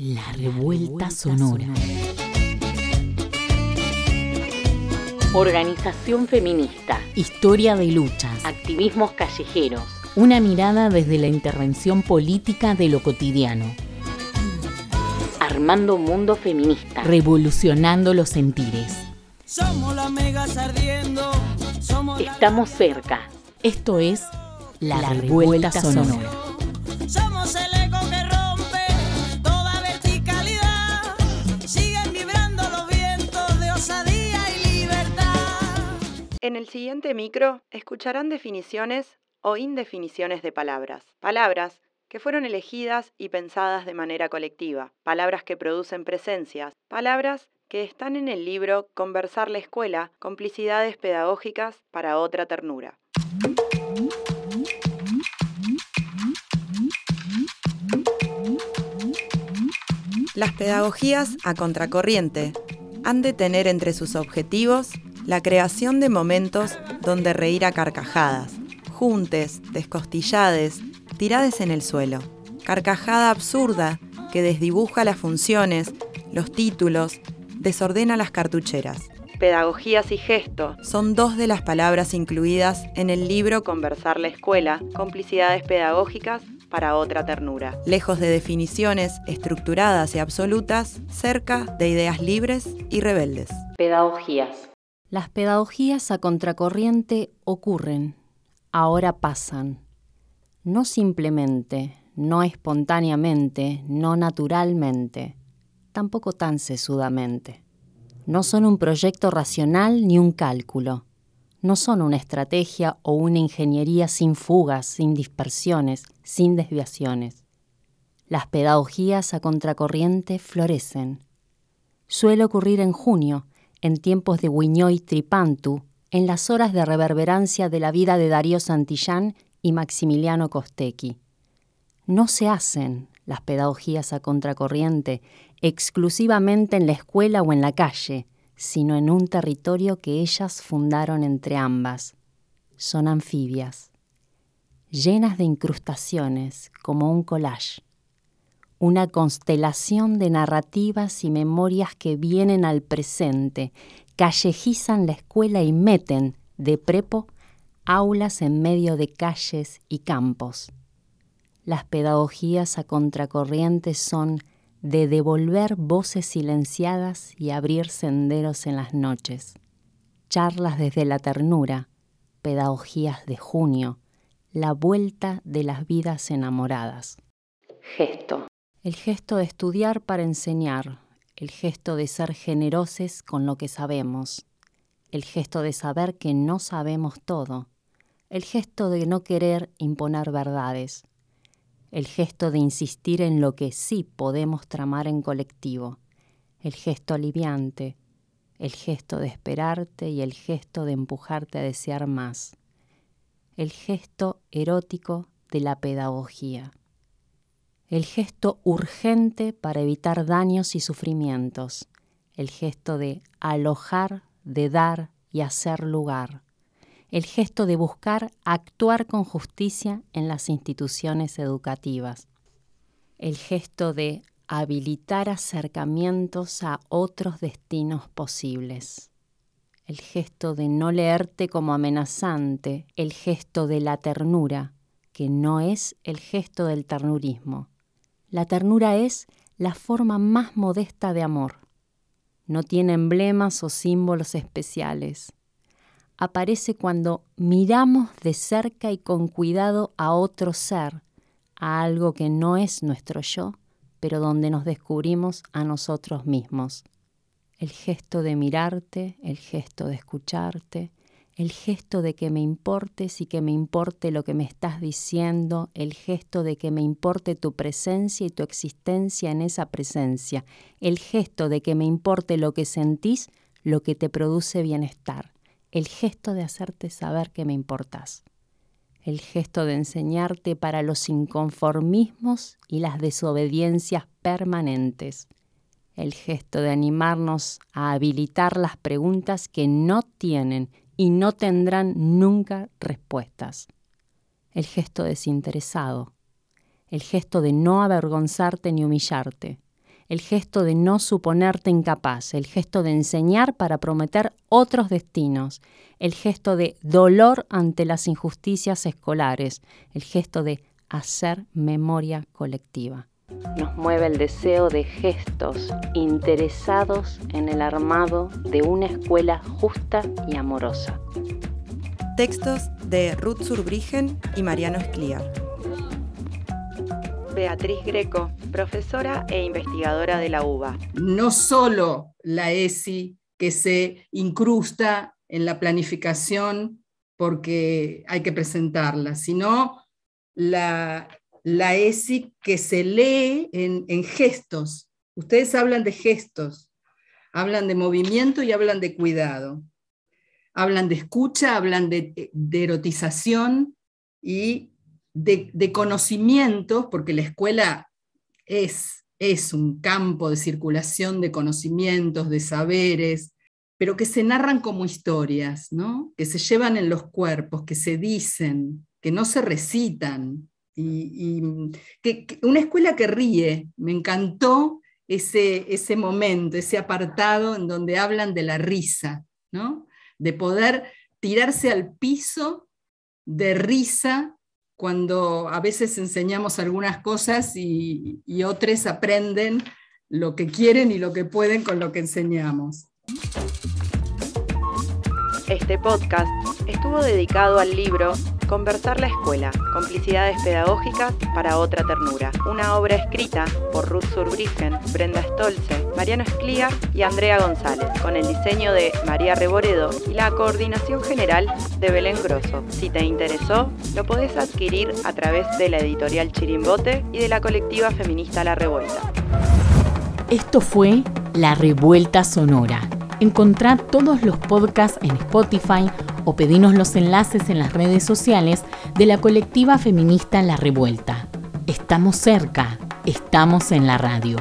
La revuelta sonora. Organización feminista. Historia de luchas. Activismos callejeros. Una mirada desde la intervención política de lo cotidiano. Armando mundo feminista. Revolucionando los sentires. Somos la mega ardiendo. Estamos cerca. Esto es La, revuelta, sonora. Somos el el siguiente micro escucharán definiciones o indefiniciones de palabras. Palabras que fueron elegidas y pensadas de manera colectiva. Palabras que producen presencias. Palabras que están en el libro Conversar la escuela, complicidades pedagógicas para otra ternura. Las pedagogías a contracorriente han de tener entre sus objetivos la creación de momentos donde reír a carcajadas, juntes, descostillades, tirades en el suelo. Carcajada absurda que desdibuja las funciones, los títulos, desordena las cartucheras. Pedagogías y gesto son dos de las palabras incluidas en el libro Conversar la escuela, complicidades pedagógicas para otra ternura. Lejos de definiciones estructuradas y absolutas, cerca de ideas libres y rebeldes. Pedagogías. Las pedagogías a contracorriente ocurren, ahora pasan, no simplemente, no espontáneamente, no naturalmente, tampoco tan sesudamente. No son un proyecto racional ni un cálculo. No son una estrategia o una ingeniería sin fugas, sin dispersiones, sin desviaciones. Las pedagogías a contracorriente florecen. Suele ocurrir en junio, en tiempos de Guiñoy Tripantu, en las horas de reverberancia de la vida de Darío Santillán y Maximiliano Costecchi. No se hacen las pedagogías a contracorriente exclusivamente en la escuela o en la calle, sino en un territorio que ellas fundaron entre ambas. Son anfibias, llenas de incrustaciones como un collage una constelación de narrativas y memorias que vienen al presente, callejizan la escuela y meten, de prepo, aulas en medio de calles y campos. Las pedagogías a contracorriente son de devolver voces silenciadas y abrir senderos en las noches. Charlas desde la ternura, pedagogías de junio, la vuelta de las vidas enamoradas. Gesto el gesto de estudiar para enseñar, el gesto de ser generosos con lo que sabemos, el gesto de saber que no sabemos todo, el gesto de no querer imponer verdades, el gesto de insistir en lo que sí podemos tramar en colectivo, el gesto aliviante, el gesto de esperarte y el gesto de empujarte a desear más, el gesto erótico de la pedagogía el gesto urgente para evitar daños y sufrimientos, el gesto de alojar, de dar y hacer lugar, el gesto de buscar actuar con justicia en las instituciones educativas, el gesto de habilitar acercamientos a otros destinos posibles, el gesto de no leerte como amenazante, el gesto de la ternura, que no es el gesto del ternurismo, la ternura es la forma más modesta de amor. No tiene emblemas o símbolos especiales. Aparece cuando miramos de cerca y con cuidado a otro ser, a algo que no es nuestro yo, pero donde nos descubrimos a nosotros mismos. El gesto de mirarte, el gesto de escucharte, el gesto de que me importes y que me importe lo que me estás diciendo, el gesto de que me importe tu presencia y tu existencia en esa presencia, el gesto de que me importe lo que sentís, lo que te produce bienestar, el gesto de hacerte saber que me importas, el gesto de enseñarte para los inconformismos y las desobediencias permanentes, el gesto de animarnos a habilitar las preguntas que no tienen y no tendrán nunca respuestas. El gesto desinteresado, el gesto de no avergonzarte ni humillarte, el gesto de no suponerte incapaz, el gesto de enseñar para prometer otros destinos, el gesto de dolor ante las injusticias escolares, el gesto de hacer memoria colectiva. Nos mueve el deseo de gestos interesados en el armado de una escuela justa y amorosa. Textos de Ruth Surbrigen y Mariano Escliar. Beatriz Greco, profesora e investigadora de la UBA. No solo la ESI que se incrusta en la planificación porque hay que presentarla, sino la, la ESI que se lee en, gestos. Ustedes hablan de gestos, hablan de movimiento y hablan de cuidado. Hablan de escucha, hablan de, de erotización y de, conocimientos, porque la escuela es, es un campo de circulación de conocimientos, de saberes, pero que se narran como historias, ¿no? que se llevan en los cuerpos, que se dicen, que no se recitan. Y, que, una escuela que ríe, me encantó ese, ese momento, ese apartado en donde hablan de la risa, ¿no? de poder tirarse al piso de risa cuando a veces enseñamos algunas cosas y, otros aprenden lo que quieren y lo que pueden con lo que enseñamos. Este podcast estuvo dedicado al libro Conversar la Escuela, Complicidades Pedagógicas para Otra Ternura, una obra escrita por Ruth Surbrigen, Brenda Stolze, Mariano Esclía y Andrea González, con el diseño de María Reboredo y la coordinación general de Belén Grosso. Si te interesó, lo podés adquirir a través de la editorial Chirimbote y de la colectiva feminista La Revuelta. Esto fue La Revuelta Sonora. Encontrá todos los podcasts en Spotify o pedinos los enlaces en las redes sociales de la colectiva feminista La Revuelta. Estamos cerca, estamos en la radio.